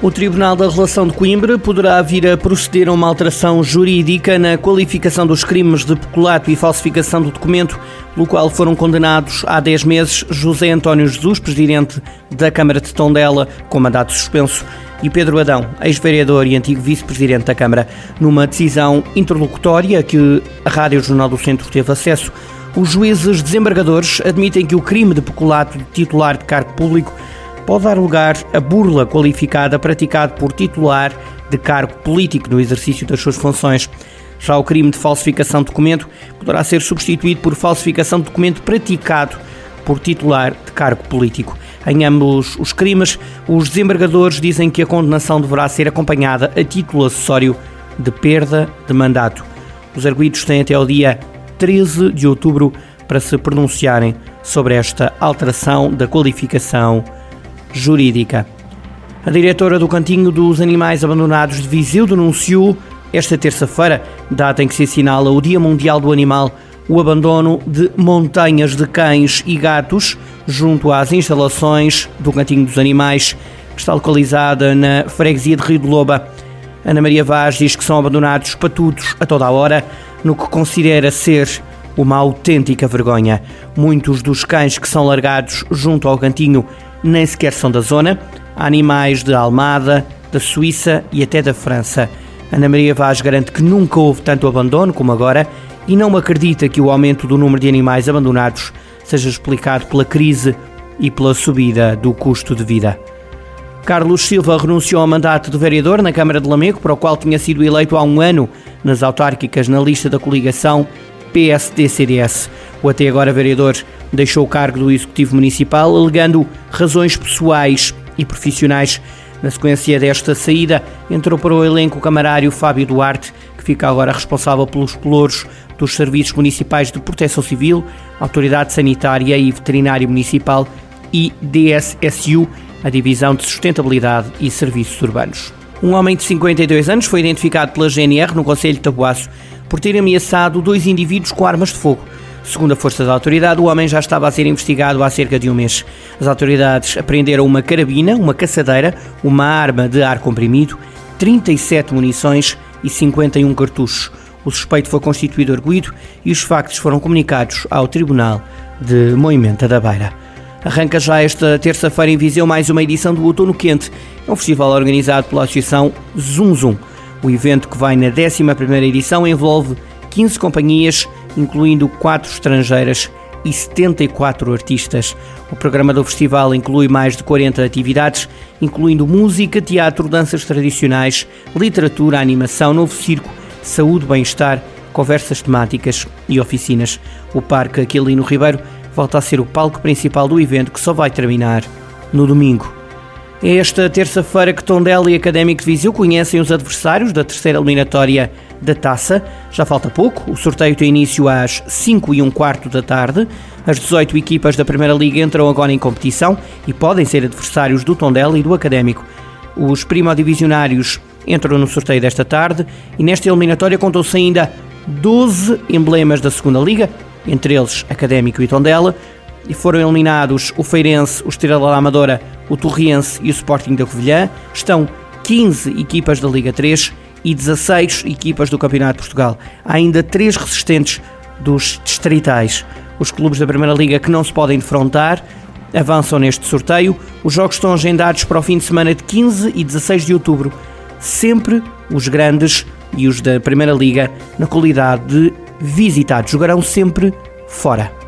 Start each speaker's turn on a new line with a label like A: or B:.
A: O Tribunal da Relação de Coimbra poderá vir a proceder a uma alteração jurídica na qualificação dos crimes de peculato e falsificação do documento, pelo qual foram condenados há 10 meses José António Jesus, presidente da Câmara de Tondela, com mandato suspenso, e Pedro Adão, ex-vereador e antigo vice-presidente da Câmara. Numa decisão interlocutória que a Rádio Jornal do Centro teve acesso, os juízes desembargadores admitem que o crime de peculato de titular de cargo público pode dar lugar a burla qualificada praticada por titular de cargo político no exercício das suas funções. Já o crime de falsificação de documento poderá ser substituído por falsificação de documento praticado por titular de cargo político. Em ambos os crimes, os desembargadores dizem que a condenação deverá ser acompanhada a título acessório de perda de mandato. Os arguídos têm até ao dia 13 de outubro para se pronunciarem sobre esta alteração da qualificação jurídica. A diretora do Cantinho dos Animais Abandonados de Viseu denunciou esta terça-feira, data em que se assinala o Dia Mundial do Animal, o abandono de montanhas de cães e gatos junto às instalações do Cantinho dos Animais, que está localizada na freguesia de Rio de Loba. Ana Maria Vaz diz que são abandonados patudos a toda a hora, no que considera ser uma autêntica vergonha. Muitos dos cães que são largados junto ao cantinho nem sequer são da zona. Há animais de Almada, da Suíça e até da França. Ana Maria Vaz garante que nunca houve tanto abandono como agora e não acredita que o aumento do número de animais abandonados seja explicado pela crise e pela subida do custo de vida. Carlos Silva renunciou ao mandato de vereador na Câmara de Lamego, para o qual tinha sido eleito há um ano nas autárquicas na lista da coligação PSD-CDS. O até agora vereador deixou o cargo do Executivo Municipal alegando razões pessoais e profissionais. Na sequência desta saída, entrou para o elenco o camarário Fábio Duarte, que fica agora responsável pelos pelouros dos Serviços Municipais de Proteção Civil, Autoridade Sanitária e Veterinária Municipal e DSSU, a Divisão de Sustentabilidade e Serviços Urbanos. Um homem de 52 anos foi identificado pela GNR no Conselho de Tabuaço por ter ameaçado dois indivíduos com armas de fogo. Segundo a força da autoridade, o homem já estava a ser investigado há cerca de um mês. As autoridades apreenderam uma carabina, uma caçadeira, uma arma de ar comprimido, 37 munições e 51 cartuchos. O suspeito foi constituído arguído e os factos foram comunicados ao Tribunal de Moimenta da Beira. Arranca já esta terça-feira em Viseu mais uma edição do Outono Quente, é um festival organizado pela Associação Zum Zum. O evento, que vai na 11ª edição, envolve 15 companhias, incluindo 4 estrangeiras e 74 artistas. O programa do festival inclui mais de 40 atividades, incluindo música, teatro, danças tradicionais, literatura, animação, novo circo saúde, bem-estar, conversas temáticas e oficinas. O Parque Aquilino Ribeiro volta a ser o palco principal do evento que só vai terminar no domingo. É esta terça-feira que Tondela e Académico de Viseu conhecem os adversários da terceira eliminatória da Taça. Já falta pouco, o sorteio tem início às 5 e um quarto da tarde. As 18 equipas da Primeira Liga entram agora em competição e podem ser adversários do Tondela e do Académico. Os primodivisionários entram no sorteio desta tarde e nesta eliminatória contam-se ainda 12 emblemas da segunda Liga, entre eles Académico e Tondela, e foram eliminados o Feirense, o Estrela da Amadora, o Torriense e o Sporting da Covilhã. Estão 15 equipas da Liga 3 e 16 equipas do Campeonato de Portugal. Há ainda três resistentes dos distritais. Os clubes da Primeira Liga que não se podem defrontar avançam neste sorteio. Os jogos estão agendados para o fim de semana de 15 e 16 de outubro sempre os grandes e os da Primeira Liga na qualidade de visitados. Jogarão sempre fora.